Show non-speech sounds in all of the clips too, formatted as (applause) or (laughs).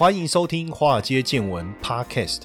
欢迎收听《华尔街见闻》Podcast。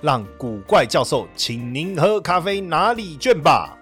让古怪教授请您喝咖啡拿礼券吧。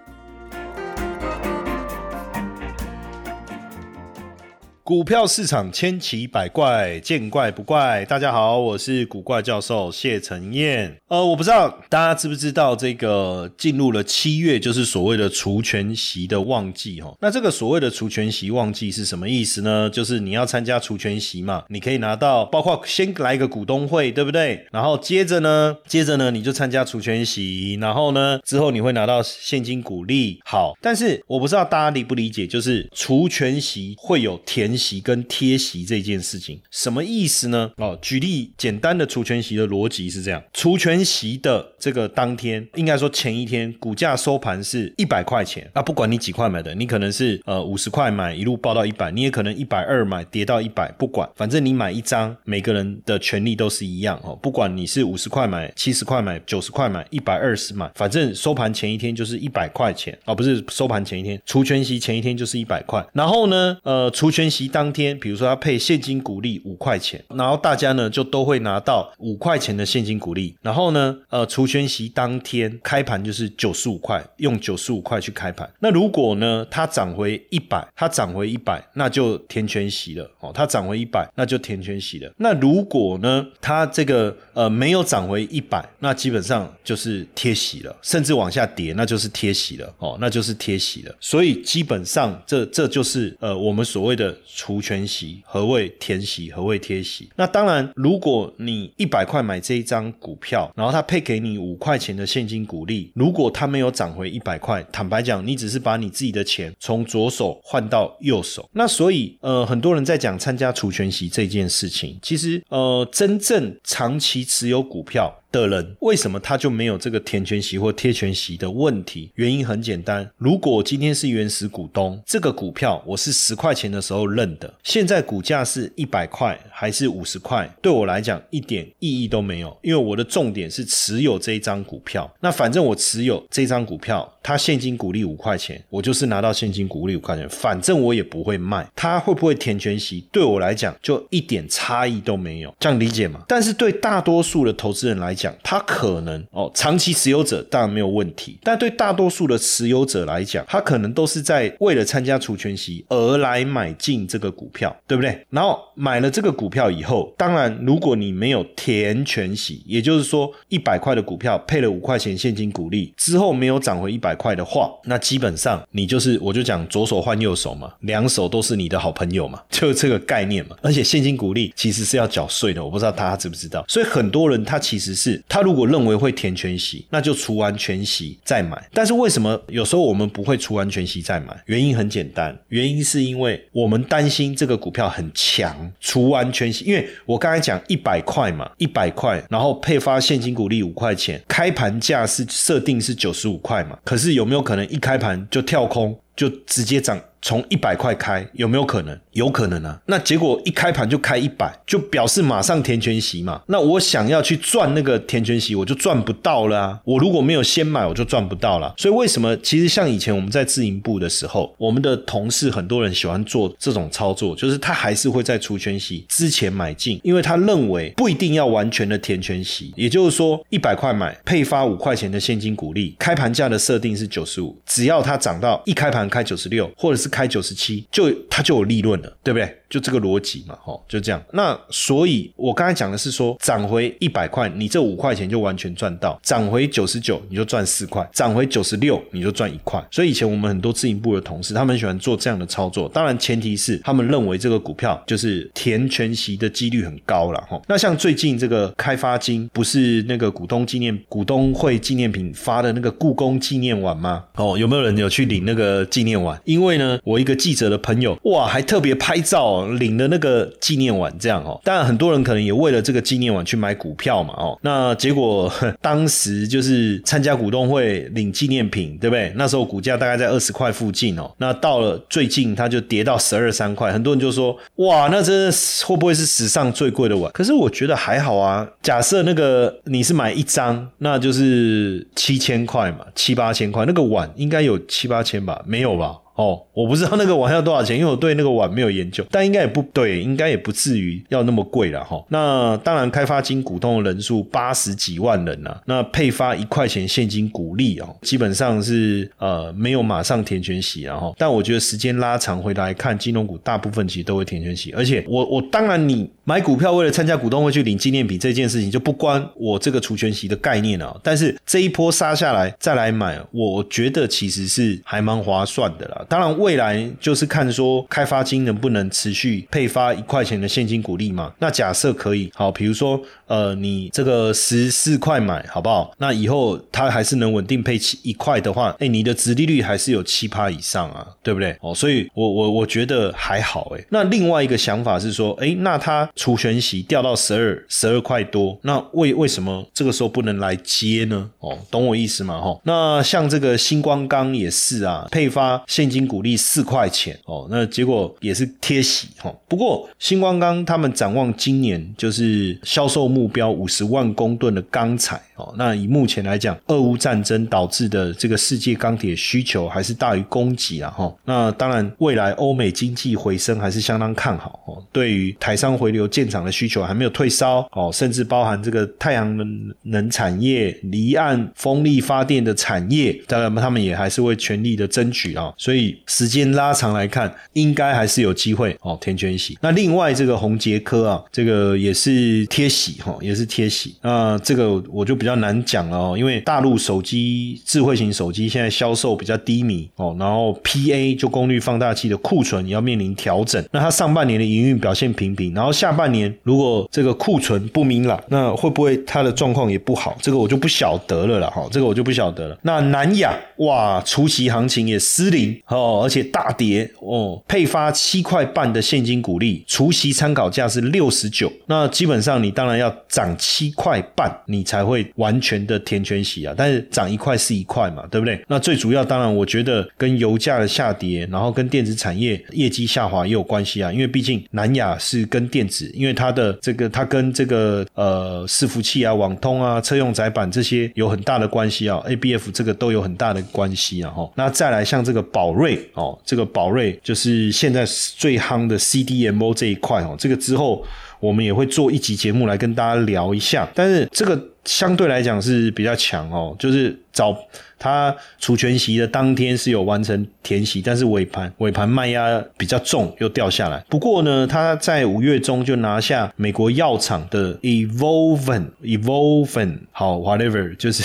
股票市场千奇百怪，见怪不怪。大家好，我是古怪教授谢承彦。呃，我不知道大家知不知道，这个进入了七月，就是所谓的除权息的旺季哈。那这个所谓的除权息旺季是什么意思呢？就是你要参加除权息嘛，你可以拿到，包括先来一个股东会，对不对？然后接着呢，接着呢，你就参加除权息，然后呢，之后你会拿到现金股利。好，但是我不知道大家理不理解，就是除权息会有填。息跟贴息这件事情什么意思呢？哦，举例简单的除权息的逻辑是这样：除权息的这个当天，应该说前一天股价收盘是一百块钱，那不管你几块买的，你可能是呃五十块买一路报到一百，你也可能一百二买跌到一百，不管，反正你买一张，每个人的权利都是一样哦。不管你是五十块买、七十块买、九十块买、一百二十买，反正收盘前一天就是一百块钱哦，不是收盘前一天，除权息前一天就是一百块。然后呢，呃，除权息。当天，比如说他配现金股利五块钱，然后大家呢就都会拿到五块钱的现金股利。然后呢，呃，除权息当天开盘就是九十五块，用九十五块去开盘。那如果呢它涨回一百，它涨回一百，那就填全息了哦。它涨回一百，那就填全息了。那如果呢它这个呃没有涨回一百，那基本上就是贴息了，甚至往下跌，那就是贴息了哦，那就是贴息了。所以基本上这这就是呃我们所谓的。除权息何谓填息？何谓贴息？那当然，如果你一百块买这一张股票，然后他配给你五块钱的现金股利，如果它没有涨回一百块，坦白讲，你只是把你自己的钱从左手换到右手。那所以，呃，很多人在讲参加除权息这件事情，其实，呃，真正长期持有股票。的人为什么他就没有这个填权息或贴权息的问题？原因很简单，如果今天是原始股东，这个股票我是十块钱的时候认的，现在股价是一百块还是五十块，对我来讲一点意义都没有，因为我的重点是持有这一张股票。那反正我持有这张股票，它现金股利五块钱，我就是拿到现金股利五块钱，反正我也不会卖。它会不会填权息，对我来讲就一点差异都没有，这样理解吗？但是对大多数的投资人来，讲他可能哦，长期持有者当然没有问题，但对大多数的持有者来讲，他可能都是在为了参加除权息而来买进这个股票，对不对？然后买了这个股票以后，当然如果你没有填全息，也就是说一百块的股票配了五块钱现金股利之后没有涨回一百块的话，那基本上你就是我就讲左手换右手嘛，两手都是你的好朋友嘛，(laughs) 就这个概念嘛。而且现金股利其实是要缴税的，我不知道大家知不知道，所以很多人他其实是。他如果认为会填全息，那就除完全息再买。但是为什么有时候我们不会除完全息再买？原因很简单，原因是因为我们担心这个股票很强，除完全息。因为我刚才讲一百块嘛，一百块，然后配发现金股利五块钱，开盘价是设定是九十五块嘛。可是有没有可能一开盘就跳空，就直接涨？从一百块开有没有可能？有可能啊。那结果一开盘就开一百，就表示马上填全息嘛。那我想要去赚那个填全息，我就赚不到了。我如果没有先买，我就赚不到了。所以为什么？其实像以前我们在自营部的时候，我们的同事很多人喜欢做这种操作，就是他还是会在除全息之前买进，因为他认为不一定要完全的填全息。也就是说，一百块买配发五块钱的现金股利，开盘价的设定是九十五，只要它涨到一开盘开九十六，或者是开九十七，就它就有利润了，对不对？就这个逻辑嘛，吼，就这样。那所以，我刚才讲的是说，涨回一百块，你这五块钱就完全赚到；涨回九十九，你就赚四块；涨回九十六，你就赚一块。所以以前我们很多自营部的同事，他们喜欢做这样的操作。当然，前提是他们认为这个股票就是填全息的几率很高了，吼。那像最近这个开发金，不是那个股东纪念股东会纪念品发的那个故宫纪念碗吗？哦，有没有人有去领那个？纪念碗，因为呢，我一个记者的朋友哇，还特别拍照领了那个纪念碗，这样哦。当然，很多人可能也为了这个纪念碗去买股票嘛哦。那结果当时就是参加股东会领纪念品，对不对？那时候股价大概在二十块附近哦。那到了最近，它就跌到十二三块，很多人就说哇，那真的会不会是史上最贵的碗？可是我觉得还好啊。假设那个你是买一张，那就是七千块嘛，七八千块，那个碗应该有七八千吧？没有有吧？哦，我不知道那个碗要多少钱，因为我对那个碗没有研究，但应该也不对，应该也不至于要那么贵了哈。那当然，开发金股东的人数八十几万人呐，那配发一块钱现金股利哦，基本上是呃没有马上填全息然后，但我觉得时间拉长回来看，金融股大部分其实都会填全息，而且我我当然你买股票为了参加股东会去领纪念品这件事情就不关我这个除权息的概念啊，但是这一波杀下来再来买，我觉得其实是还蛮划算的啦。当然，未来就是看说开发金能不能持续配发一块钱的现金股利嘛？那假设可以，好，比如说，呃，你这个十四块买，好不好？那以后它还是能稳定配七一块的话，哎，你的值利率还是有七趴以上啊，对不对？哦，所以我我我觉得还好，哎。那另外一个想法是说，哎，那它除权息掉到十二十二块多，那为为什么这个时候不能来接呢？哦，懂我意思吗？哈，那像这个星光钢也是啊，配发现金。股利四块钱哦，那结果也是贴息哈。不过星光钢他们展望今年就是销售目标五十万公吨的钢材哦。那以目前来讲，俄乌战争导致的这个世界钢铁需求还是大于供给啊哈。那当然，未来欧美经济回升还是相当看好哦。对于台商回流建厂的需求还没有退烧哦，甚至包含这个太阳能能产业、离岸风力发电的产业，当然他们也还是会全力的争取啊。所以。时间拉长来看，应该还是有机会哦。填全息，那另外这个红杰科啊，这个也是贴息哈，也是贴息。那这个我就比较难讲了哦，因为大陆手机智慧型手机现在销售比较低迷哦，然后 PA 就功率放大器的库存也要面临调整。那它上半年的营运表现平平，然后下半年如果这个库存不明朗，那会不会它的状况也不好？这个我就不晓得了啦。哈，这个我就不晓得了。那南亚哇，除夕行情也失灵。哦，而且大跌哦，配发七块半的现金股利，除息参考价是六十九，那基本上你当然要涨七块半，你才会完全的填全息啊。但是涨一块是一块嘛，对不对？那最主要当然，我觉得跟油价的下跌，然后跟电子产业业绩下滑也有关系啊。因为毕竟南亚是跟电子，因为它的这个它跟这个呃伺服器啊、网通啊、车用载板这些有很大的关系啊。A B F 这个都有很大的关系啊。哈，那再来像这个宝瑞。哦，这个宝瑞就是现在最夯的 CDMO 这一块哦，这个之后我们也会做一集节目来跟大家聊一下，但是这个相对来讲是比较强哦，就是早。他除权息的当天是有完成填息，但是尾盘尾盘卖压比较重，又掉下来。不过呢，他在五月中就拿下美国药厂的 Evolven Evolven 好 whatever，就是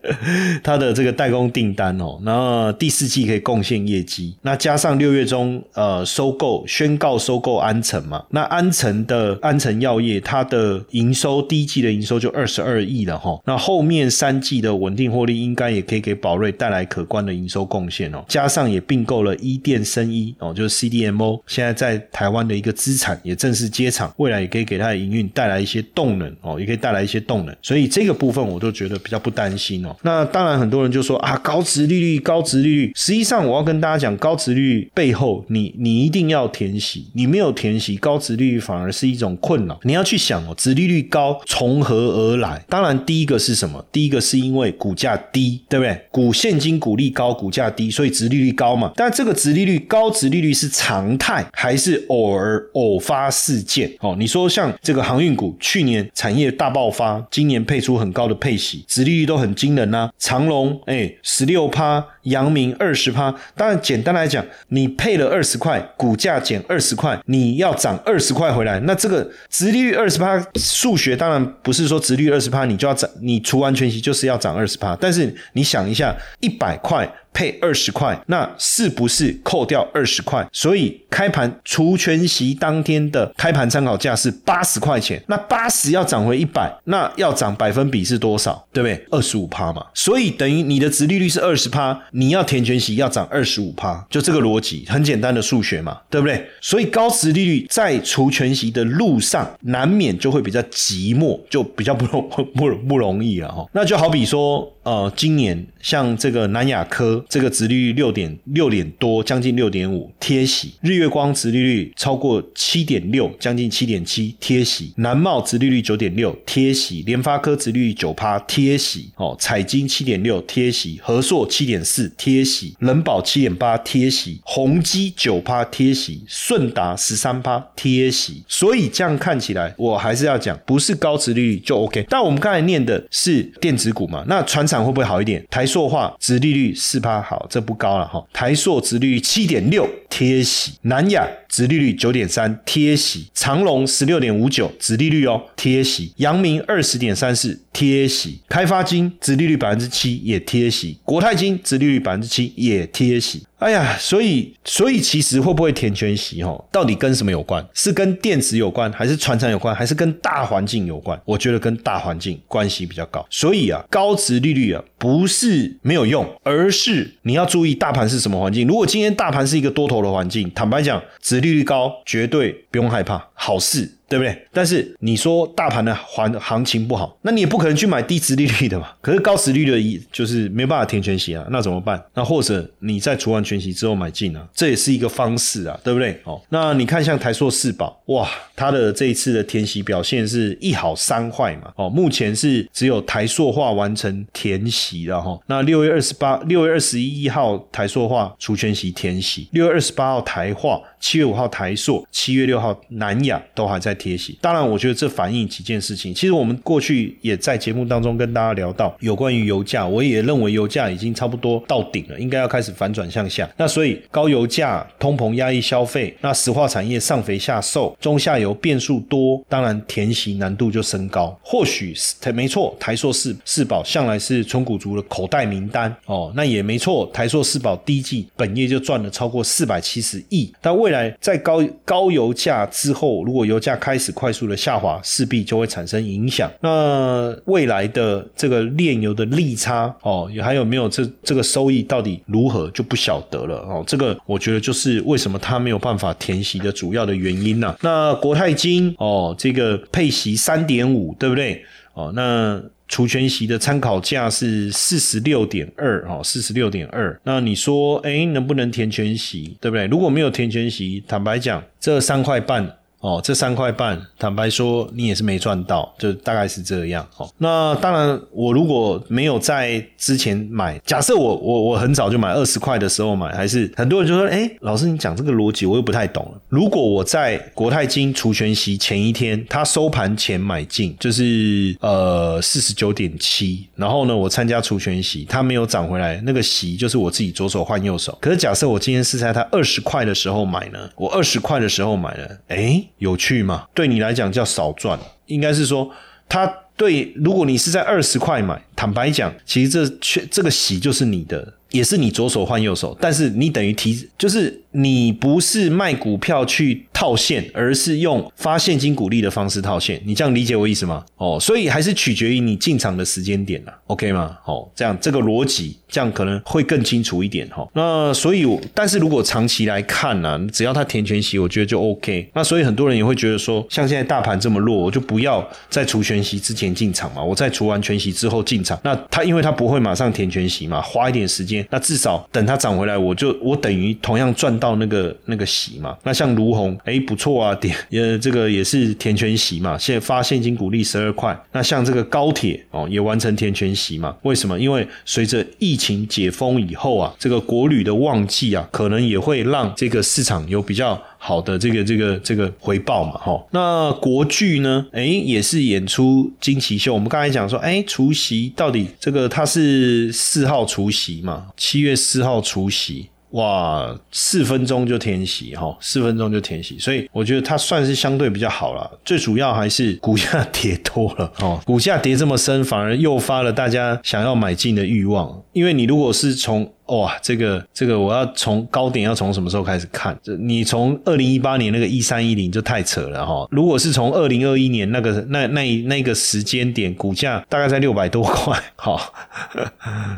(laughs) 他的这个代工订单哦。然后第四季可以贡献业绩。那加上六月中呃收购宣告收购安诚嘛，那安诚的安诚药业它的营收第一季的营收就二十二亿了哈。那后面三季的稳定获利应该也可以。给宝瑞带来可观的营收贡献哦，加上也并购了伊电生医哦，就是 CDMO，现在在台湾的一个资产也正式接厂，未来也可以给它的营运带来一些动能哦，也可以带来一些动能，所以这个部分我都觉得比较不担心哦。那当然很多人就说啊，高值利率，高值利率，实际上我要跟大家讲，高值利率背后，你你一定要填息，你没有填息，高值利率反而是一种困扰。你要去想哦，值利率高从何而来？当然第一个是什么？第一个是因为股价低，对不对？股现金股利高，股价低，所以殖利率高嘛。但这个殖利率高，殖利率是常态还是偶尔偶发事件？哦，你说像这个航运股，去年产业大爆发，今年配出很高的配息，殖利率都很惊人呐。长隆哎，十六趴。阳明二十趴，当然简单来讲，你配了二十块，股价减二十块，你要涨二十块回来，那这个殖利率二十趴，数学当然不是说殖利率二十趴你就要涨，你除完全息就是要涨二十趴。但是是你想一下，一百块配二十块，那是不是扣掉二十块？所以开盘除权息当天的开盘参考价是八十块钱，那八十要涨回一百，那要涨百分比是多少？对不对？二十五趴嘛，所以等于你的值利率是二十趴，你要填权息要涨二十五趴，就这个逻辑，很简单的数学嘛，对不对？所以高值利率在除权息的路上，难免就会比较寂寞，就比较不容 (laughs) 不不容易了哈。那就好比说。呃，今年像这个南亚科，这个殖利率六点六点多，将近六点五，贴息；日月光殖利率超过七点六，将近七点七，贴息；南茂殖利率九点六，贴息；联发科殖利率九趴，贴息；哦，彩金七点六，贴息；和硕七点四，贴息；人保七点八，贴息；宏基九趴，贴息；顺达十三趴，贴息。所以这样看起来，我还是要讲，不是高殖利率就 OK。但我们刚才念的是电子股嘛，那船厂。会不会好一点？台塑化殖利率四趴，好，这不高了哈。台硕殖率七点六，贴息。南亚殖利率九点三，贴息。长隆十六点五九，殖利率哦，贴息。阳明二十点三四，贴息。开发金殖利率百分之七，也贴息。国泰金殖利率百分之七，也贴息。哎呀，所以所以其实会不会填全息哈？到底跟什么有关？是跟电子有关，还是船厂有关，还是跟大环境有关？我觉得跟大环境关系比较高。所以啊，高值利率啊，不是没有用，而是你要注意大盘是什么环境。如果今天大盘是一个多头的环境，坦白讲，值利率高，绝对不用害怕，好事。对不对？但是你说大盘的环行情不好，那你也不可能去买低值利率的嘛。(laughs) 可是高值利率的，就是没办法填全息啊，那怎么办？那或者你在除完全息之后买进啊，这也是一个方式啊，对不对？哦，那你看像台硕四宝，哇，它的这一次的填息表现是一好三坏嘛。哦，目前是只有台硕化完成填息了哈。那六月二十八、六月二十一号台硕化除全息填息，六月二十八号台化。七月五号台塑，七月六号南亚都还在贴息。当然，我觉得这反映几件事情。其实我们过去也在节目当中跟大家聊到有关于油价，我也认为油价已经差不多到顶了，应该要开始反转向下。那所以高油价、通膨压抑消费，那石化产业上肥下瘦，中下游变数多，当然填息难度就升高。或许是没错，台塑四四宝向来是纯股族的口袋名单哦，那也没错，台塑四宝第一季本业就赚了超过四百七十亿，但未未来在高高油价之后，如果油价开始快速的下滑，势必就会产生影响。那未来的这个炼油的利差哦，还有没有这这个收益到底如何就不晓得了哦。这个我觉得就是为什么它没有办法填息的主要的原因呐。那国泰金哦，这个配息三点五，对不对？哦，那。除权息的参考价是四十六点二，哦，四十六点二。那你说，哎，能不能填全息，对不对？如果没有填全息，坦白讲，这三块半。哦，这三块半，坦白说，你也是没赚到，就大概是这样。哦，那当然，我如果没有在之前买，假设我我我很早就买二十块的时候买，还是很多人就说，哎，老师你讲这个逻辑我又不太懂了。如果我在国泰金除权息前一天，它收盘前买进，就是呃四十九点七，然后呢，我参加除权息，它没有涨回来，那个息就是我自己左手换右手。可是假设我今天是在它二十块的时候买呢，我二十块的时候买了，哎。有趣吗？对你来讲叫少赚，应该是说，他对，如果你是在二十块买，坦白讲，其实这却这个洗就是你的，也是你左手换右手，但是你等于提，就是你不是卖股票去。套现，而是用发现金股利的方式套现，你这样理解我意思吗？哦，所以还是取决于你进场的时间点啦 o k 吗？哦，这样这个逻辑，这样可能会更清楚一点哈。那所以，但是如果长期来看呢，只要它填全息，我觉得就 OK。那所以很多人也会觉得说，像现在大盘这么弱，我就不要在除全息之前进场嘛，我在除完全息之后进场。那它因为它不会马上填全息嘛，花一点时间，那至少等它涨回来，我就我等于同样赚到那个那个息嘛。那像卢红。哎，不错啊，点 (laughs) 呃，这个也是填全息嘛，现发现金股利十二块。那像这个高铁哦，也完成填全息嘛？为什么？因为随着疫情解封以后啊，这个国旅的旺季啊，可能也会让这个市场有比较好的这个这个这个回报嘛，哈。那国剧呢？哎，也是演出惊奇秀。我们刚才讲说，哎，除夕到底这个它是四号除夕嘛？七月四号除夕。哇，四分钟就填息哈，四分钟就填息，所以我觉得它算是相对比较好了。最主要还是股价 (laughs) 跌多了哦，股价跌这么深，反而诱发了大家想要买进的欲望。因为你如果是从哇，这个这个我要从高点要从什么时候开始看？这你从二零一八年那个一三一零就太扯了哈。如果是从二零二一年那个那那那个时间点，股价大概在六百多块，好，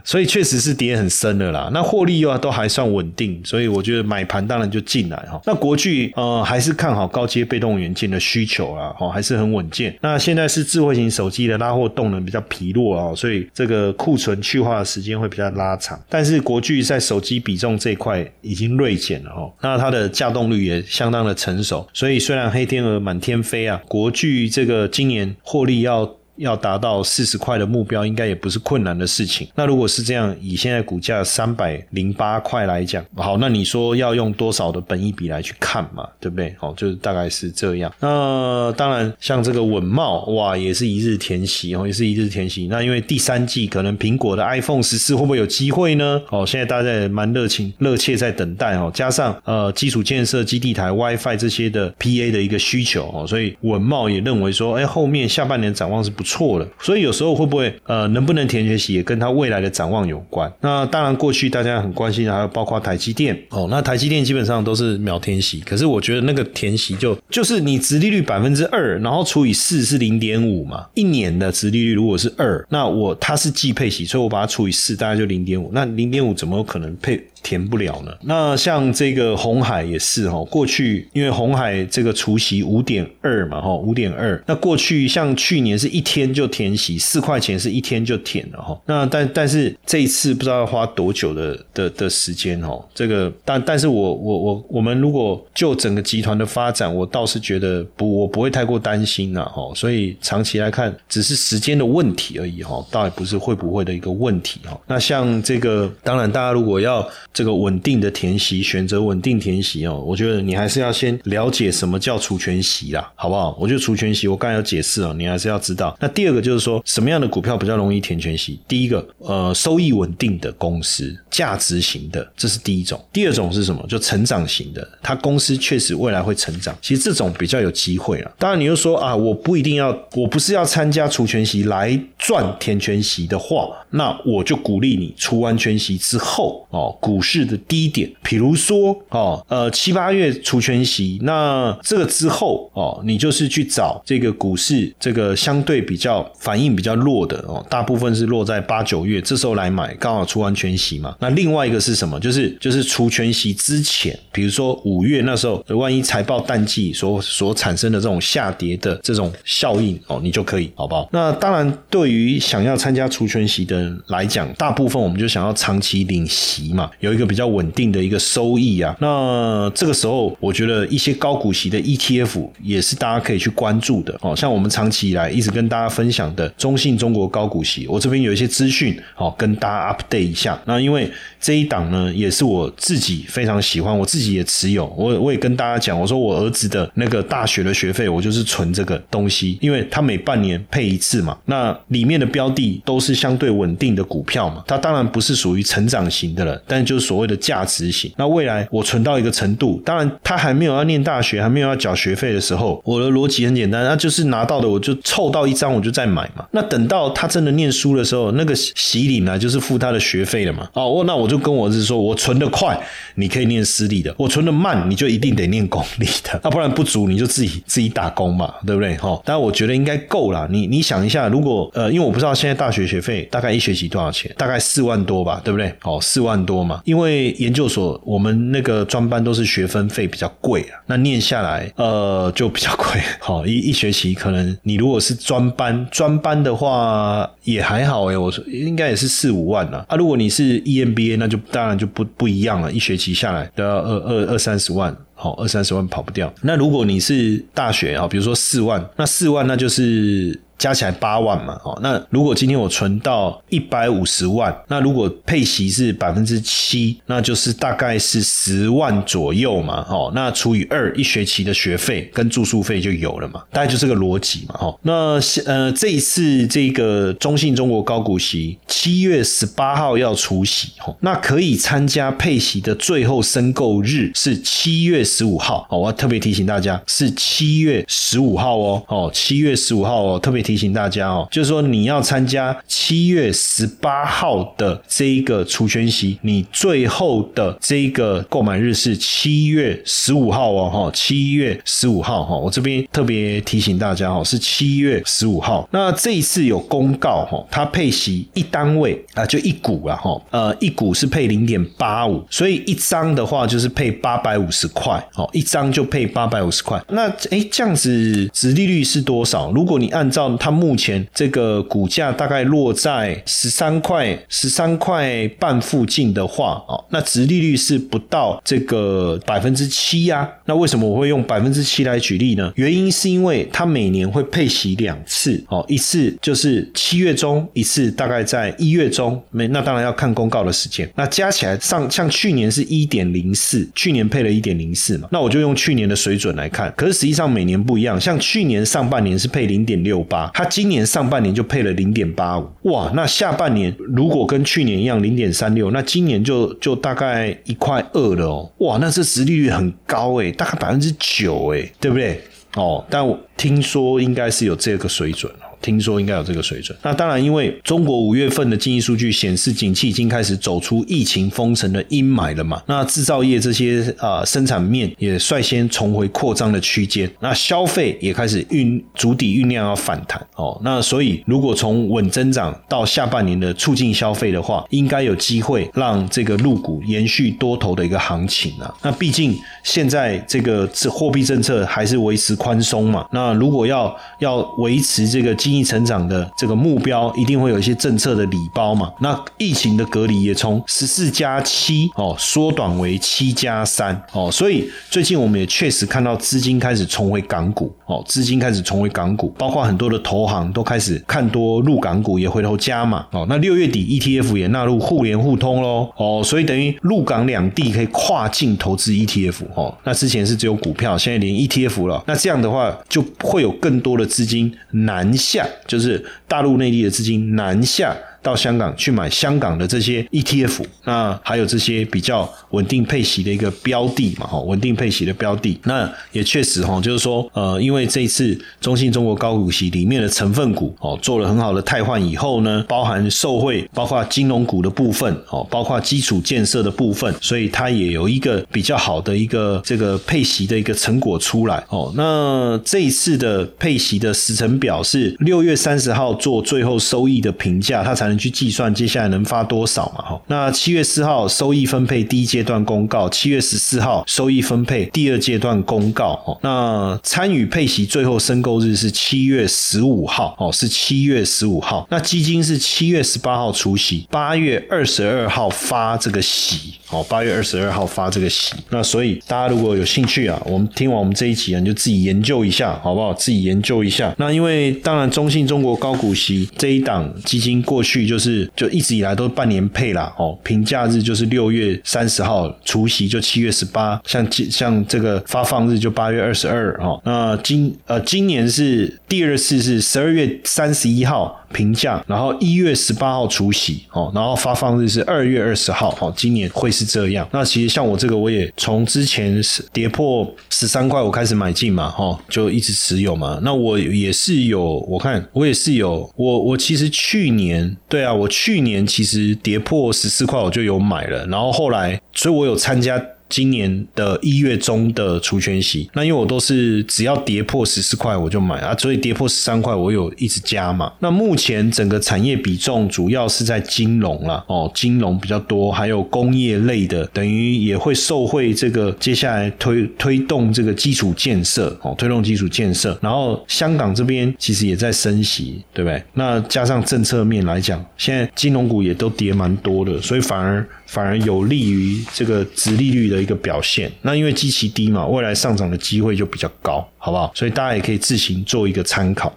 所以确实是跌很深的啦。那获利又都还算稳定，所以我觉得买盘当然就进来哈。那国巨呃还是看好高阶被动元件的需求啦，哦还是很稳健。那现在是智慧型手机的拉货动能比较疲弱啊，所以这个库存去化的时间会比较拉长。但是国巨在手机比重这一块已经锐减了哦，那它的架动率也相当的成熟，所以虽然黑天鹅满天飞啊，国巨这个今年获利要。要达到四十块的目标，应该也不是困难的事情。那如果是这样，以现在股价三百零八块来讲，好，那你说要用多少的本益比来去看嘛？对不对？好，就是大概是这样。那当然，像这个稳茂，哇，也是一日填息哦，也是一日填息。那因为第三季可能苹果的 iPhone 十四会不会有机会呢？哦，现在大家也蛮热情、热切在等待哦。加上呃，基础建设、基地台、WiFi 这些的 PA 的一个需求哦，所以稳茂也认为说，哎，后面下半年展望是不错。错了，所以有时候会不会呃能不能填学习也跟他未来的展望有关。那当然，过去大家很关心的，还有包括台积电哦。那台积电基本上都是秒填息，可是我觉得那个填息就就是你殖利率百分之二，然后除以四是零点五嘛。一年的殖利率如果是二，那我它是计配息，所以我把它除以四，大概就零点五。那零点五怎么可能配？填不了呢。那像这个红海也是哈，过去因为红海这个除息五点二嘛哈，五点二。那过去像去年是一天就填息四块钱，是一天就填了哈。那但但是这一次不知道要花多久的的的时间哈。这个但但是我我我我们如果就整个集团的发展，我倒是觉得不我不会太过担心了哈。所以长期来看，只是时间的问题而已哈，倒也不是会不会的一个问题哈。那像这个，当然大家如果要这个稳定的填息，选择稳定填息哦。我觉得你还是要先了解什么叫除权息啦，好不好？我觉得除权息，我刚才有解释哦，你还是要知道。那第二个就是说，什么样的股票比较容易填全息？第一个，呃，收益稳定的公司，价值型的，这是第一种。第二种是什么？就成长型的，它公司确实未来会成长。其实这种比较有机会啊。当然，你又说啊，我不一定要，我不是要参加除权息来赚填权息的话，那我就鼓励你除完全息之后哦，股。市的低点，比如说哦，呃七八月除权息，那这个之后哦，你就是去找这个股市这个相对比较反应比较弱的哦，大部分是落在八九月，这时候来买，刚好除完全息嘛。那另外一个是什么？就是就是除全息之前，比如说五月那时候，万一财报淡季所所产生的这种下跌的这种效应哦，你就可以好不好？那当然，对于想要参加除全息的人来讲，大部分我们就想要长期领息嘛，有。一个比较稳定的一个收益啊，那这个时候我觉得一些高股息的 ETF 也是大家可以去关注的哦。像我们长期以来一直跟大大家分享的中信中国高股息，我这边有一些资讯哦，跟大家 update 一下。那因为这一档呢，也是我自己非常喜欢，我自己也持有。我我也跟大家讲，我说我儿子的那个大学的学费，我就是存这个东西，因为他每半年配一次嘛。那里面的标的都是相对稳定的股票嘛，它当然不是属于成长型的了，但就是所谓的价值型，那未来我存到一个程度，当然他还没有要念大学，还没有要缴学费的时候，我的逻辑很简单，那就是拿到的我就凑到一张我就再买嘛。那等到他真的念书的时候，那个洗礼呢就是付他的学费了嘛。哦，那我就跟我儿子说，我存的快，你可以念私立的；我存的慢，你就一定得念公立的。那 (laughs) 不然不足，你就自己自己打工嘛，对不对？哈，当然我觉得应该够了。你你想一下，如果呃，因为我不知道现在大学学费大概一学期多少钱，大概四万多吧，对不对？哦，四万多嘛。因为研究所我们那个专班都是学分费比较贵啊，那念下来呃就比较贵。好，(laughs) 一一学期可能你如果是专班，专班的话也还好哎，我说应该也是四五万啊。啊，如果你是 EMBA，那就当然就不不一样了，一学期下来都要二二二三十万，好，二三十万跑不掉。那如果你是大学啊，比如说四万，那四万那就是。加起来八万嘛，哦，那如果今天我存到一百五十万，那如果配息是百分之七，那就是大概是十万左右嘛，哦，那除以二，一学期的学费跟住宿费就有了嘛，大概就这个逻辑嘛，哦，那呃这一次这个中信中国高股息七月十八号要除息，哦，那可以参加配息的最后申购日是七月十五号，哦，我要特别提醒大家是七月十五号哦，哦，七月十五号哦，特别。提醒大家哦，就是说你要参加七月十八号的这一个除权息，你最后的这一个购买日是七月十五号哦，哈，七月十五号哈，我这边特别提醒大家哦，是七月十五号。那这一次有公告哈，它配息一单位啊，就一股啊哈，呃，一股是配零点八五，所以一张的话就是配八百五十块，哦，一张就配八百五十块。那哎，这样子值利率是多少？如果你按照它目前这个股价大概落在十三块、十三块半附近的话，哦，那值利率是不到这个百分之七呀。那为什么我会用百分之七来举例呢？原因是因为它每年会配息两次，哦，一次就是七月中，一次大概在一月中。没，那当然要看公告的时间。那加起来上，像去年是一点零四，去年配了一点零四嘛，那我就用去年的水准来看。可是实际上每年不一样，像去年上半年是配零点六八，它今年上半年就配了零点八五。哇，那下半年如果跟去年一样零点三六，那今年就就大概一块二了哦。哇，那这实利率很高诶，大概百分之九诶，对不对？哦，但听说应该是有这个水准。听说应该有这个水准。那当然，因为中国五月份的经济数据显示，景气已经开始走出疫情封城的阴霾了嘛。那制造业这些啊生产面也率先重回扩张的区间。那消费也开始运足底酝酿要反弹哦。那所以，如果从稳增长到下半年的促进消费的话，应该有机会让这个入股延续多头的一个行情啊。那毕竟现在这个货币政策还是维持宽松嘛。那如果要要维持这个经济成长的这个目标一定会有一些政策的礼包嘛？那疫情的隔离也从十四加七哦缩短为七加三哦，所以最近我们也确实看到资金开始重回港股哦，资金开始重回港股，包括很多的投行都开始看多入港股，也回头加嘛哦。那六月底 ETF 也纳入互联互通喽哦，所以等于陆港两地可以跨境投资 ETF 哦。那之前是只有股票，现在连 ETF 了，那这样的话就会有更多的资金南下。就是大陆内地的资金南下。到香港去买香港的这些 ETF，那还有这些比较稳定配息的一个标的嘛，哈，稳定配息的标的，那也确实哈，就是说，呃，因为这一次中信中国高股息里面的成分股哦，做了很好的汰换以后呢，包含受惠，包括金融股的部分哦，包括基础建设的部分，所以它也有一个比较好的一个这个配息的一个成果出来哦。那这一次的配息的时程表是六月三十号做最后收益的评价，它才。能去计算接下来能发多少嘛？哈，那七月四号收益分配第一阶段公告，七月十四号收益分配第二阶段公告。哦，那参与配息最后申购日是七月十五号，哦，是七月十五号。那基金是七月十八号除息，八月二十二号发这个息，哦，八月二十二号发这个息。那所以大家如果有兴趣啊，我们听完我们这一集啊，你就自己研究一下，好不好？自己研究一下。那因为当然中信中国高股息这一档基金过去。就是就一直以来都半年配啦，哦，评价日就是六月三十号，除夕就七月十八，像像这个发放日就八月二十二，哦，那今呃今年是第二次是十二月三十一号。评价，然后一月十八号除夕哦，然后发放日是二月二十号哦，今年会是这样。那其实像我这个，我也从之前是跌破十三块，我开始买进嘛，哈，就一直持有嘛。那我也是有，我看我也是有，我我其实去年对啊，我去年其实跌破十四块，我就有买了，然后后来，所以我有参加。今年的一月中的除权息，那因为我都是只要跌破十四块我就买啊，所以跌破十三块我有一直加嘛。那目前整个产业比重主要是在金融了哦，金融比较多，还有工业类的，等于也会受惠这个接下来推推动这个基础建设哦，推动基础建设。然后香港这边其实也在升息，对不对？那加上政策面来讲，现在金融股也都跌蛮多的，所以反而反而有利于这个殖利率的一个表现，那因为基期低嘛，未来上涨的机会就比较高，好不好？所以大家也可以自行做一个参考。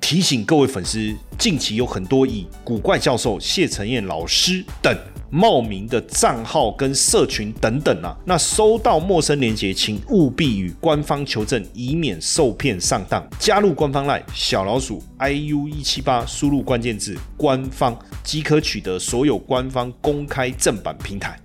提醒各位粉丝，近期有很多以古怪教授、谢承彦老师等冒名的账号跟社群等等啊，那收到陌生链接，请务必与官方求证，以免受骗上当。加入官方 LINE 小老鼠 iu 一七八，输入关键字官方即可取得所有官方公开正版平台。